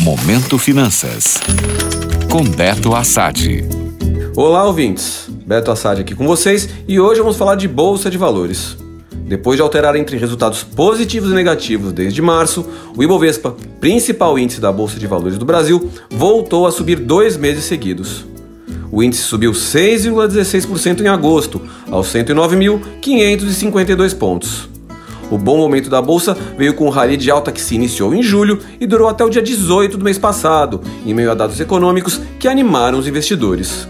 Momento Finanças. Com Beto Assad. Olá, ouvintes. Beto Assad aqui com vocês e hoje vamos falar de Bolsa de Valores. Depois de alterar entre resultados positivos e negativos desde março, o Ibovespa, principal índice da Bolsa de Valores do Brasil, voltou a subir dois meses seguidos. O índice subiu 6,16% em agosto, aos 109.552 pontos. O bom momento da bolsa veio com o rally de alta que se iniciou em julho e durou até o dia 18 do mês passado, em meio a dados econômicos que animaram os investidores.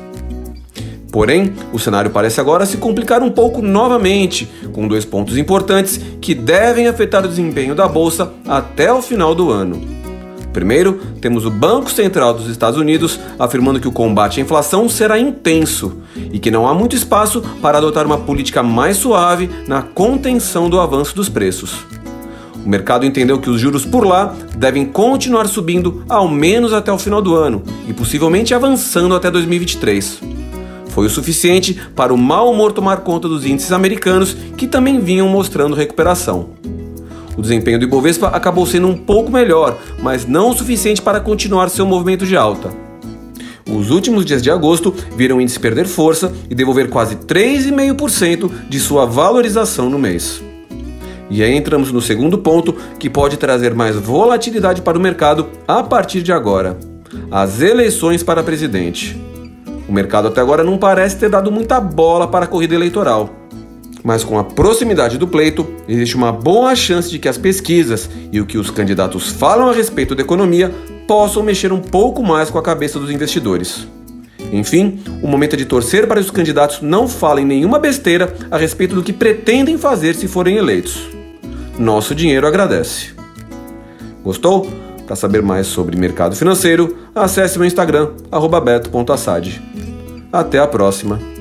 Porém, o cenário parece agora se complicar um pouco novamente, com dois pontos importantes que devem afetar o desempenho da bolsa até o final do ano. Primeiro, temos o Banco Central dos Estados Unidos afirmando que o combate à inflação será intenso e que não há muito espaço para adotar uma política mais suave na contenção do avanço dos preços. O mercado entendeu que os juros por lá devem continuar subindo ao menos até o final do ano e possivelmente avançando até 2023. Foi o suficiente para o mau humor tomar conta dos índices americanos que também vinham mostrando recuperação. O desempenho do Ibovespa acabou sendo um pouco melhor, mas não o suficiente para continuar seu movimento de alta. Os últimos dias de agosto viram o índice perder força e devolver quase 3,5% de sua valorização no mês. E aí entramos no segundo ponto que pode trazer mais volatilidade para o mercado a partir de agora: as eleições para presidente. O mercado até agora não parece ter dado muita bola para a corrida eleitoral. Mas com a proximidade do pleito, existe uma boa chance de que as pesquisas e o que os candidatos falam a respeito da economia possam mexer um pouco mais com a cabeça dos investidores. Enfim, o momento é de torcer para que os candidatos não falem nenhuma besteira a respeito do que pretendem fazer se forem eleitos. Nosso dinheiro agradece. Gostou? Para saber mais sobre mercado financeiro, acesse meu Instagram, beto.assad. Até a próxima!